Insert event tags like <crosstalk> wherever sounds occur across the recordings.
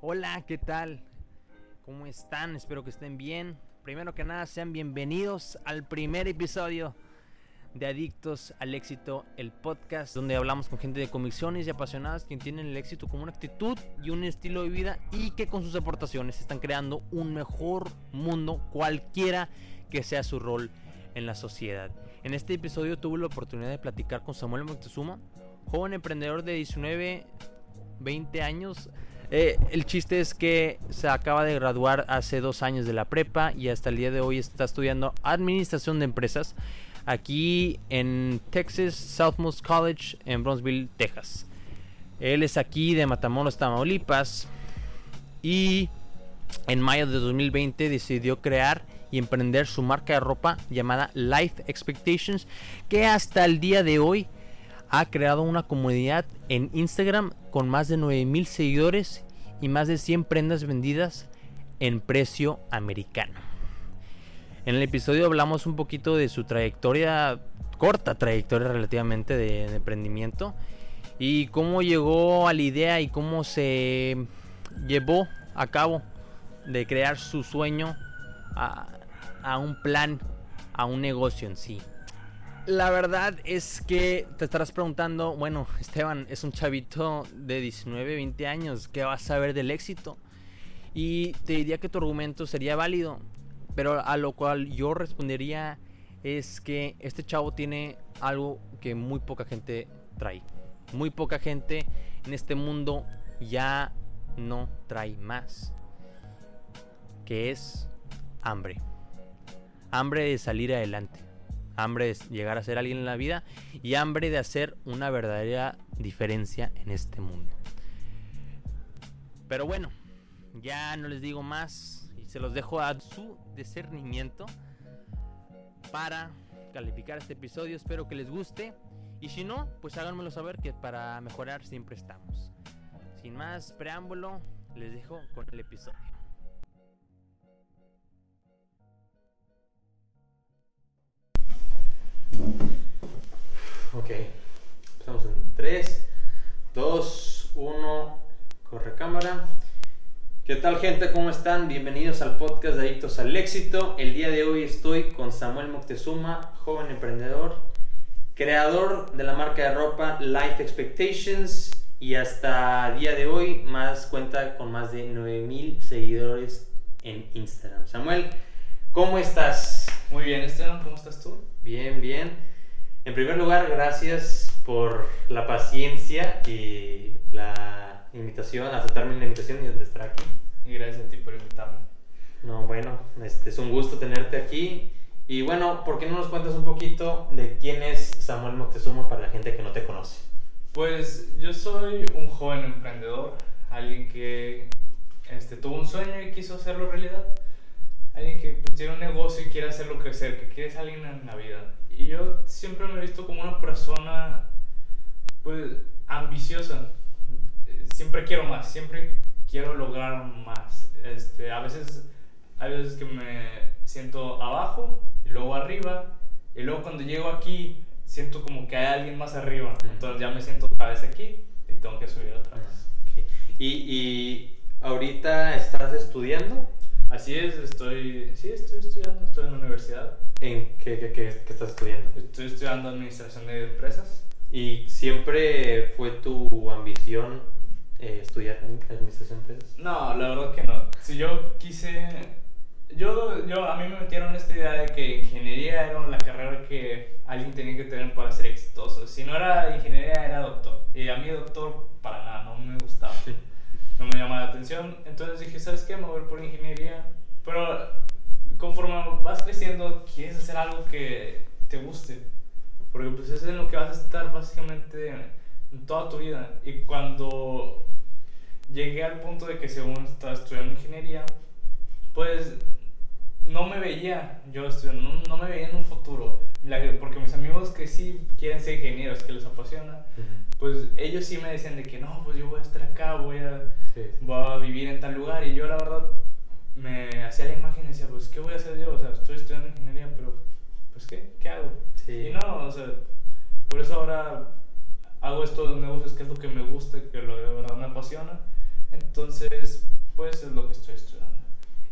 Hola, ¿qué tal? ¿Cómo están? Espero que estén bien. Primero que nada, sean bienvenidos al primer episodio de Adictos al Éxito, el podcast donde hablamos con gente de convicciones y apasionadas que tienen el éxito como una actitud y un estilo de vida y que con sus aportaciones están creando un mejor mundo, cualquiera que sea su rol en la sociedad. En este episodio tuve la oportunidad de platicar con Samuel Moctezuma, joven emprendedor de 19, 20 años. Eh, el chiste es que se acaba de graduar hace dos años de la prepa y hasta el día de hoy está estudiando administración de empresas aquí en Texas Southmost College en Bronzeville, Texas. Él es aquí de Matamoros, Tamaulipas y en mayo de 2020 decidió crear y emprender su marca de ropa llamada Life Expectations que hasta el día de hoy ha creado una comunidad en Instagram con más de 9000 seguidores y más de 100 prendas vendidas en precio americano. En el episodio hablamos un poquito de su trayectoria, corta trayectoria relativamente de, emprendimiento y cómo llegó a la idea y cómo se llevó a cabo de crear su sueño a un plan, a un negocio en sí. La verdad es que te estarás preguntando, bueno, Esteban es un chavito de 19, 20 años, ¿qué vas a saber del éxito? Y te diría que tu argumento sería válido, pero a lo cual yo respondería es que este chavo tiene algo que muy poca gente trae. Muy poca gente en este mundo ya no trae más. Que es hambre. Hambre de salir adelante hambre de llegar a ser alguien en la vida y hambre de hacer una verdadera diferencia en este mundo. Pero bueno, ya no les digo más y se los dejo a su discernimiento para calificar este episodio. Espero que les guste y si no, pues háganmelo saber que para mejorar siempre estamos. Sin más preámbulo, les dejo con el episodio. Ok, empezamos en 3, 2, 1, corre cámara. ¿Qué tal gente? ¿Cómo están? Bienvenidos al podcast de Adictos al Éxito. El día de hoy estoy con Samuel Moctezuma, joven emprendedor, creador de la marca de ropa Life Expectations y hasta día de hoy más cuenta con más de 9000 seguidores en Instagram. Samuel, ¿cómo estás? Muy bien, Esteban, ¿cómo estás tú? Bien, bien. En primer lugar, gracias por la paciencia y la invitación, aceptarme la invitación y de estar aquí. Y gracias a ti por invitarme. No, bueno, este es un gusto tenerte aquí. Y bueno, ¿por qué no nos cuentas un poquito de quién es Samuel Moctezuma para la gente que no te conoce? Pues yo soy un joven emprendedor, alguien que este, tuvo un sueño y quiso hacerlo realidad. Alguien que pues, tiene un negocio y quiere hacerlo crecer, que quiere alguien en la vida. Y yo siempre me he visto como una persona, pues, ambiciosa. Siempre quiero más, siempre quiero lograr más. Este, a veces, hay veces que me siento abajo y luego arriba. Y luego cuando llego aquí, siento como que hay alguien más arriba. Entonces ya me siento otra vez aquí y tengo que subir otra vez. Okay. ¿Y, ¿Y ahorita estás estudiando? Así es, estoy, sí, estoy estudiando, estoy en la universidad. ¿En qué, qué, qué, qué estás estudiando? Estoy estudiando administración de empresas. ¿Y siempre fue tu ambición eh, estudiar administración de empresas? No, la verdad que no. Si yo quise, yo, yo, a mí me metieron esta idea de que ingeniería era la carrera que alguien tenía que tener para ser exitoso. Si no era ingeniería, era doctor. Y a mí doctor, para nada, no me gustaba. No me llamaba la atención. Entonces dije, ¿sabes qué? Me por ingeniería. Pero conforme vas creciendo, quieres hacer algo que te guste. Porque pues es en lo que vas a estar básicamente en toda tu vida. Y cuando llegué al punto de que según estaba estudiando ingeniería, pues no me veía yo estudiando, no, no, me veía en un futuro. Porque mis amigos que sí quieren ser ingenieros, que les apasiona, uh -huh. pues ellos sí me decían de que no, pues yo voy a estar acá, voy a, sí, sí. voy a vivir en tal lugar. Y yo la verdad me hacía la imagen y decía, pues ¿qué voy a hacer yo? O sea, estoy estudiando ingeniería, pero pues ¿qué? ¿Qué hago? Sí. Y no, o sea, por eso ahora hago estos negocios que es lo que me gusta, que lo de verdad me apasiona. Entonces, pues es lo que estoy estudiando.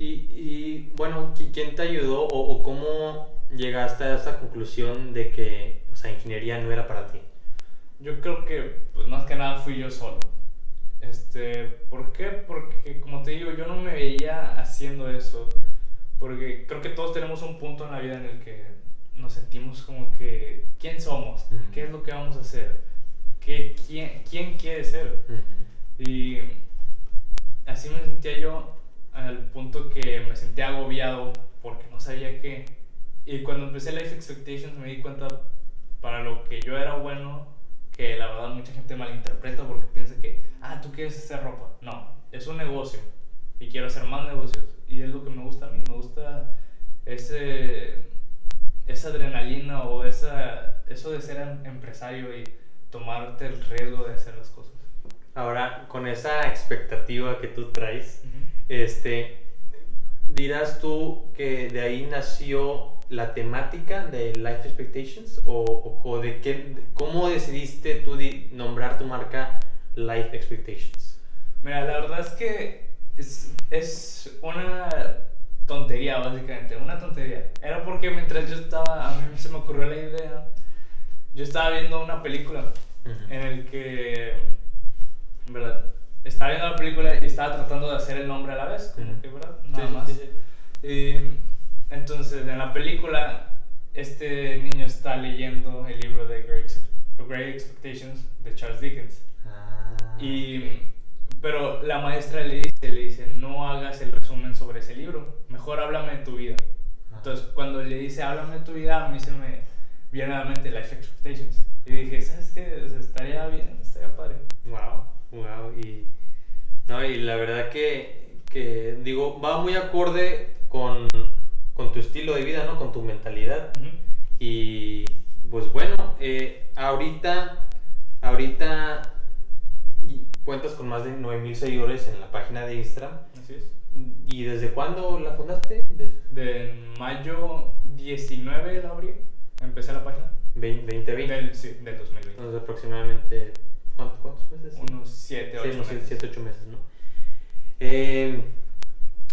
Y, y bueno, ¿qui- ¿quién te ayudó o, o cómo llegaste a esa conclusión de que, o sea, ingeniería no era para ti? Yo creo que, pues más que nada fui yo solo. Este, ¿por qué? Porque, como te digo, yo no me veía haciendo eso. Porque creo que todos tenemos un punto en la vida en el que nos sentimos como que, ¿quién somos? Ujú. ¿Qué es lo que vamos a hacer? ¿Qué, quién, ¿Quién quiere ser? Y así me sentía yo al punto que me sentía agobiado porque no sabía qué. Y cuando empecé Life Expectations me di cuenta para lo que yo era bueno, que la verdad mucha gente malinterpreta porque piensa que, ah, tú quieres hacer ropa. No, es un negocio y quiero hacer más negocios. Y es lo que me gusta a mí, me gusta ese, esa adrenalina o esa, eso de ser em- empresario y tomarte el riesgo de hacer las cosas. Ahora, con esa expectativa que tú traes, este, dirás tú que de ahí nació la temática de Life Expectations o, o- de qué, cómo decidiste tú nombrar tu marca Life Expectations. Mira, la verdad es que es, es una tontería, básicamente, una tontería. Era porque mientras yo estaba, a mí se me ocurrió la idea, yo estaba viendo una película en el que, ¿verdad? Estaba viendo la película y estaba tratando de hacer el nombre a la vez, como que, ¿verdad? Nada sí, más. sí, sí. Y entonces, en la película, este niño está leyendo el libro de Great, Ex- Great Expectations de Charles Dickens. Ah. Y, pero la maestra le dice, le dice, no hagas el resumen sobre ese libro, mejor háblame de tu vida. Entonces, cuando le dice, háblame de tu vida, a mí se me viene a la mente Life Expectations. Y dije, ¿sabes qué? O sea, estaría bien, estaría padre. Wow. No, y la verdad que, que, digo, va muy acorde con, con tu estilo de vida, ¿no? Con tu mentalidad. Y pues bueno, eh, ahorita, ahorita cuentas con más de 9000 seguidores en la página de Instagram. Así es. ¿Y desde cuándo la fundaste? Des- De mayo 19 la abrí, empecé la página. Vein- 2020. Del, sí, del 2020. Entonces aproximadamente, ¿cuántos, meses? Unos 7, Sí, 8 unos meses. 7, 8 meses, ¿no? Eh,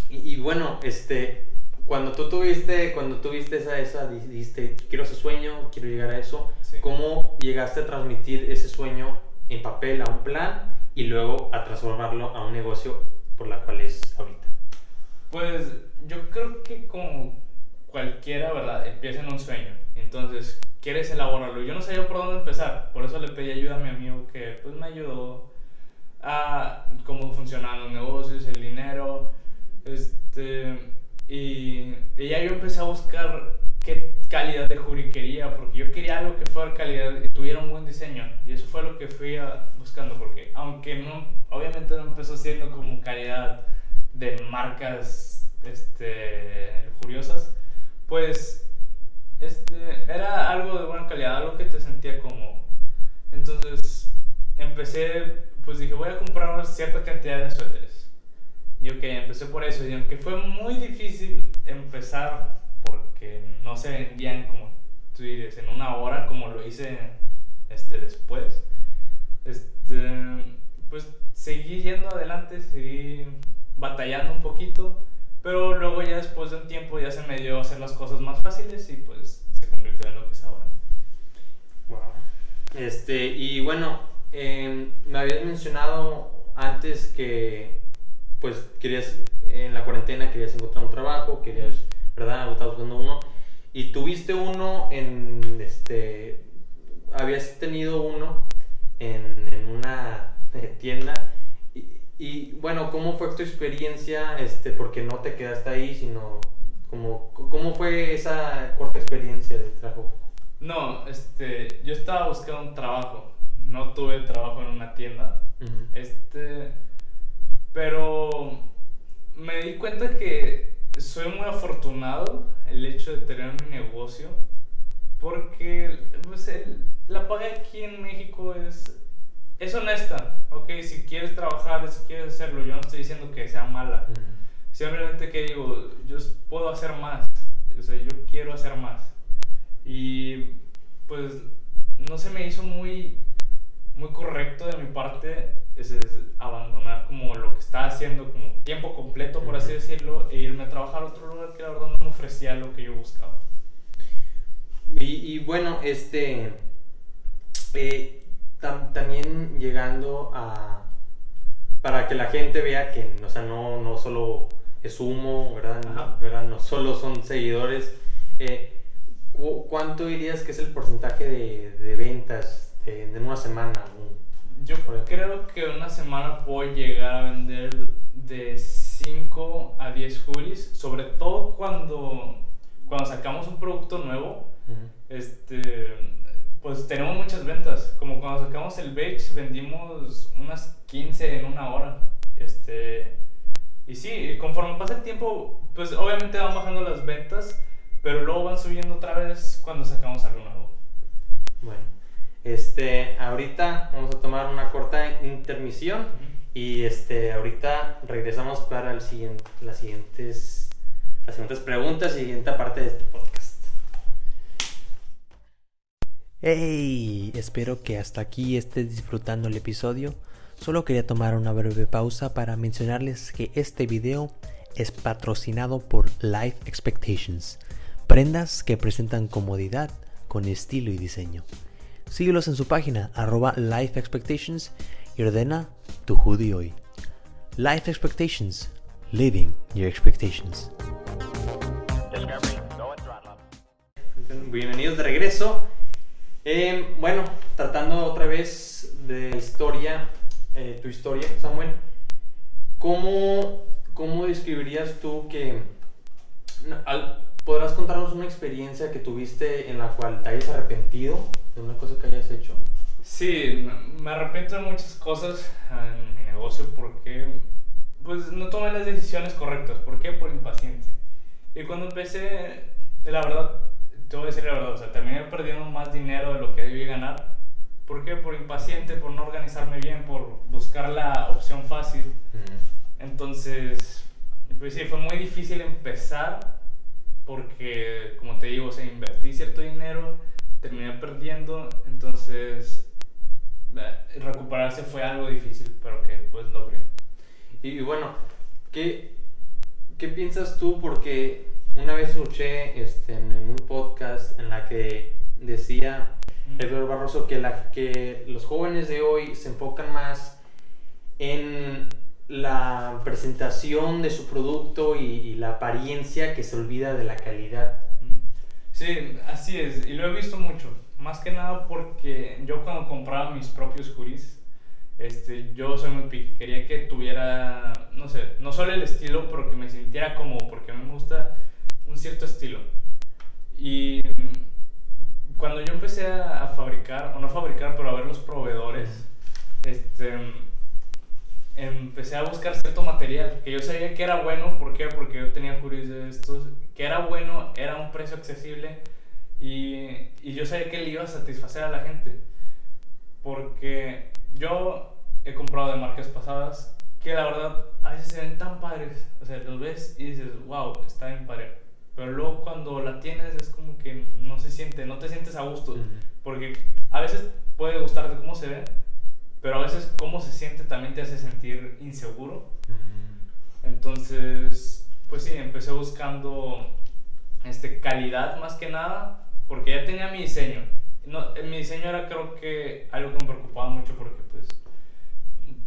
y, y bueno, este, cuando tú tuviste, cuando tuviste esa, esa, di- dijiste, quiero ese sueño, quiero llegar a eso, Sí. ¿cómo llegaste a transmitir ese sueño en papel a un plan y luego a transformarlo a un negocio por la cual es ahorita? Pues yo creo que como cualquiera, ¿verdad? Empieza en un sueño. Entonces, quieres elaborarlo. Yo no sabía por dónde empezar. Por eso le pedí ayuda a mi amigo que pues me ayudó a cómo funcionaban los negocios, el dinero. Este, y, y ya yo empecé a buscar qué calidad de jury quería, porque yo quería algo que fuera calidad y tuviera un buen diseño. Y eso fue lo que fui a- buscando, porque aunque no, obviamente no empezó siendo como calidad de marcas este, lujuriosas, pues este, era algo de buena calidad, algo que te sentía como. Entonces empecé, pues dije, voy a comprar una cierta cantidad de suéteres. Y ok, empecé por eso. Y aunque fue muy difícil empezar porque no se vendían como tú dices, en una hora, como lo hice este, después, este, pues seguí yendo adelante, seguí batallando un poquito. Pero luego ya después de un tiempo ya se me dio a hacer las cosas más fáciles y pues se convirtió en lo que es ahora. Wow. Este, y bueno, em, me habías mencionado antes que pues querías, en la cuarentena querías encontrar un trabajo, querías, ¿verdad? Estabas buscando uno. Y tuviste uno en, este, habías tenido uno en, en una eh, tienda. Y, bueno, ¿cómo fue tu experiencia? Este, porque no te quedaste ahí, sino como, ¿cómo fue esa corta experiencia de trabajo? No, este, yo estaba buscando un trabajo. No tuve trabajo en una tienda. Este, pero me di cuenta que soy muy afortunado el hecho de tener mi negocio porque pues, el- la paga aquí en México es, es honesta. Ok, si quieres trabajar, si quieres hacerlo, yo no estoy diciendo que sea mala. Ujú. Simplemente que digo, yo puedo hacer más. O sea, yo quiero hacer más. Y pues no se me hizo muy, muy correcto de mi parte es, es abandonar como lo que estaba haciendo como tiempo completo, por así Ujú. decirlo, e irme a trabajar a otro lugar que la verdad no me ofrecía lo que yo buscaba. Y, y bueno, este. eh, tam- también llegando a. Para que la gente vea que, o sea, no, no solo es humo, ¿verdad? No. ¿verdad? No solo son seguidores. eh, ¿cu- ¿Cuánto dirías que es el porcentaje de, de ventas de, de una semana? Yo creo que una semana puedo llegar a vender de 5 a 10 hoodies, sobre todo cuando, cuando sacamos un producto nuevo. este, pues tenemos muchas ventas. Como cuando sacamos el beige, vendimos unas 15 en una hora. Este, y sí, conforme pasa el tiempo, pues obviamente van bajando las ventas, pero luego van subiendo otra vez cuando sacamos algo nuevo. Bueno, este, ahorita vamos a tomar una corta intermisión y este, ahorita regresamos para el siguiente, las, siguientes, las siguientes preguntas y siguiente parte de este podcast. Hey, espero que hasta aquí estés disfrutando el episodio. Solo quería tomar una breve pausa para mencionarles que este video es patrocinado por Life Expectations, prendas que presentan comodidad con estilo y diseño. Síguelos en su página arroba Life Expectations y ordena tu hoodie hoy. Life Expectations, living your expectations. Bienvenidos de regreso. Eh, bueno, tratando otra vez de historia, eh, tu historia, Samuel. ¿Cómo, ¿Cómo describirías tú que... al- ¿Podrás contarnos una experiencia que tuviste en la cual te hayas arrepentido de una cosa que hayas hecho? Sí, me- arrepiento de muchas cosas en mi negocio porque pues no tomé las decisiones correctas. ¿Por qué? Por impaciente. Y cuando empecé, la verdad, te voy a decir la verdad, o sea, terminé perdiendo más dinero de lo que debí ganar. ¿Por qué? Por impaciente, por no organizarme bien, por buscar la opción fácil. Entonces, pues sí, fue muy difícil empezar porque, como te digo, o sea, invertí cierto dinero, terminé perdiendo, entonces eh, recuperarse fue algo difícil, pero que pues logré. Y, y bueno, ¿qué, ¿qué piensas tú? Porque una vez escuché este, en, en un podcast en la que decía Edward Barroso que, la, que los jóvenes de hoy se enfocan más en la presentación de su producto y, y la apariencia que se olvida de la calidad. Sí, así es, y lo he visto mucho, más que nada porque yo cuando compraba mis propios juris, este, yo soy muy picky, quería que tuviera, no sé, no solo el estilo, pero que me sintiera como, porque a mí me gusta un cierto estilo. Y mm, cuando yo empecé a, fabricar, o no fabricar, pero a ver los proveedores, este, empecé a buscar cierto material que yo sabía que era bueno, ¿por qué? Porque yo tenía juris de estos, que era bueno, era un precio accesible y, y yo sabía que le iba a satisfacer a la gente. Porque yo he comprado de marcas pasadas que la verdad a veces se ven tan padres, o sea, los ves y dices, wow, está bien padre. Pero luego cuando la tienes es como que no se siente, no te sientes a gusto. Ujú. Porque a veces puede gustarte cómo se ve, pero a veces cómo se siente también te hace sentir inseguro. Entonces, pues sí, empecé buscando este, calidad más que nada, porque ya tenía mi diseño. No, mi diseño era creo que algo que me preocupaba mucho porque pues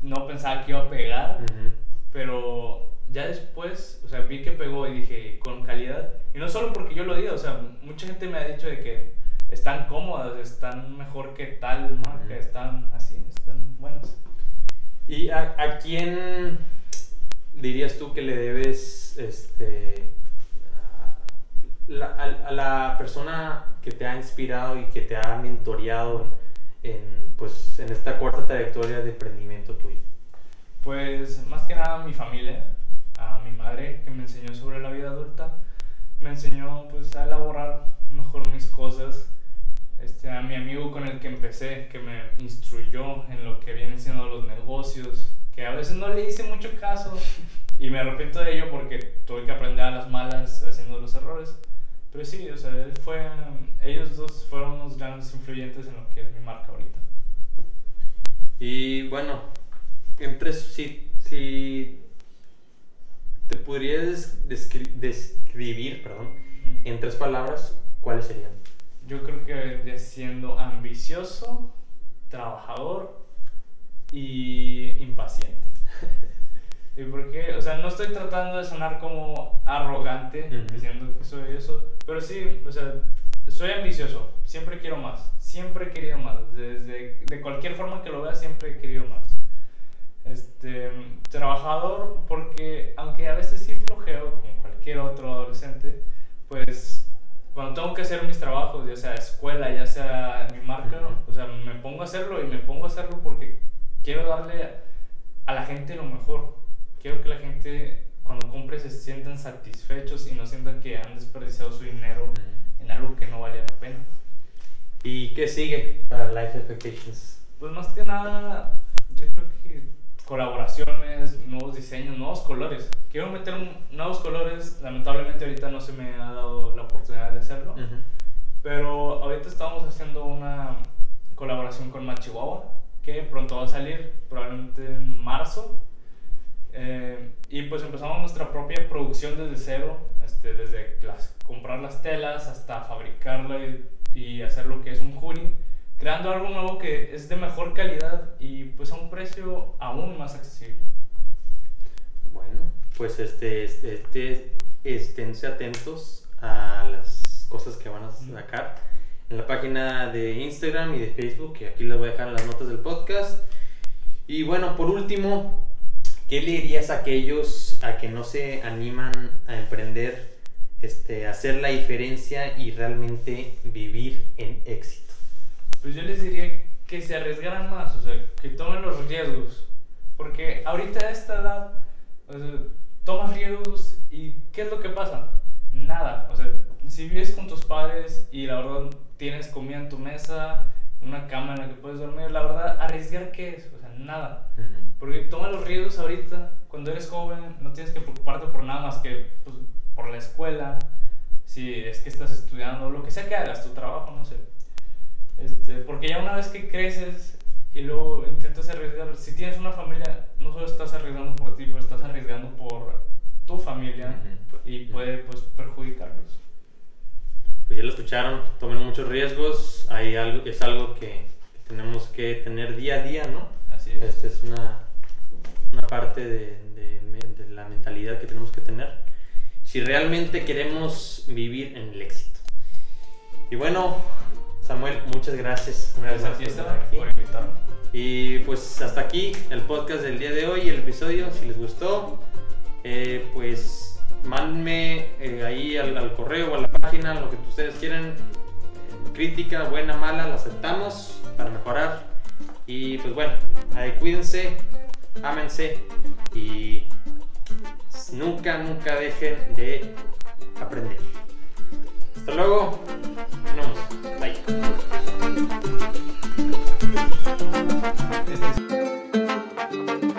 no pensaba que iba a pegar, Ujú. pero ya después, o sea, vi que pegó y dije, con calidad. Y no solo porque yo lo diga, o sea, mucha gente me ha dicho de que están cómodas, están mejor que tal marca, Ujú. están así, están buenas. ¿Y a, a quién dirías tú que le debes este, a la, a- a la persona que te ha inspirado y que te ha mentoreado en, en, pues, en esta corta trayectoria de emprendimiento tuyo? Pues más que nada mi familia, madre que me enseñó sobre la vida adulta, me enseñó pues a elaborar mejor mis cosas, este, a mi amigo con el que empecé, que me instruyó en lo que vienen siendo los negocios, que a veces no le hice mucho caso y me arrepiento de ello porque tuve que aprender a las malas haciendo los errores. Pero sí, o sea, él fue, ellos dos fueron unos grandes influyentes en lo que es mi marca ahorita. Y bueno, si, si te podrías descri- describir, perdón, en tres palabras, ¿cuáles serían? Yo creo que vendría siendo ambicioso, trabajador y impaciente. <laughs> ¿Y por qué? O sea, no estoy tratando de sonar como arrogante diciendo que soy eso, pero sí, o sea, soy ambicioso, siempre quiero más, siempre he querido más, desde de cualquier forma que lo vea, siempre he querido más. Este, trabajador porque aunque a veces sí flojeo como cualquier otro adolescente, pues cuando tengo que hacer mis trabajos, ya sea escuela, ya sea mi marca, o sea, me pongo a hacerlo y me pongo a hacerlo porque quiero darle a la gente lo mejor. Quiero que la gente cuando compre se sientan satisfechos y no sientan que han desperdiciado su dinero en algo que no valía la pena. ¿Y qué sigue para Life Expectations? Pues más que nada, yo creo que colaboraciones, nuevos diseños, nuevos colores. Quiero meter nuevos colores, lamentablemente ahorita no se me ha dado la oportunidad de hacerlo. Ujú. Pero ahorita estamos haciendo una colaboración con Machihuahua, que pronto va a salir, probablemente en marzo. Eh, y pues empezamos nuestra propia producción desde cero, este, desde las- comprar las telas hasta fabricarla y, y hacer lo que es un hoodie, creando algo nuevo que es de mejor calidad y pues a un precio aún más accesible. Bueno, pues este, este, este, esténse atentos a las cosas que van a sacar en la página de Instagram y de Facebook, que aquí les voy a dejar en las notas del podcast. Y bueno, por último, ¿qué le dirías a aquellos a que no se animan a emprender, este, hacer la diferencia y realmente vivir en éxito? Pues yo les diría que se arriesgaran más, o sea, que tomen los riesgos. Porque ahorita a esta edad, o sea, tomas riesgos y ¿qué es lo que pasa? Nada. O sea, si vives con tus padres y la verdad tienes comida en tu mesa, una cama en la que puedes dormir, la verdad, arriesgar qué es? O sea, nada. Porque toma los riesgos ahorita, cuando eres joven, no tienes que preocuparte por nada más que pues, por la escuela, si es que estás estudiando, lo que sea que hagas, tu trabajo, no sé. Este, porque ya una vez que creces y luego intentas arriesgar, si tienes una familia, no solo estás arriesgando por ti, pero estás arriesgando por tu familia y puede pues perjudicarlos. Pues ya lo escucharon, tomen muchos riesgos, hay algo, es algo que tenemos que tener día a día, ¿no? Así es. Esta es una, una parte de, de de la mentalidad que tenemos que tener si realmente queremos vivir en el éxito. Y bueno, Samuel, muchas gracias. una vez Gracias a más ti, por invitarme. Y pues hasta aquí el podcast del día de hoy, el episodio. Si les gustó, eh, pues mándenme eh, ahí al, al correo o a la página lo que ustedes quieran. Eh, crítica, buena, mala, la aceptamos para mejorar. Y pues bueno, ahí cuídense, ámense y nunca, nunca dejen de aprender. Hasta luego. Nos Bye. Este es...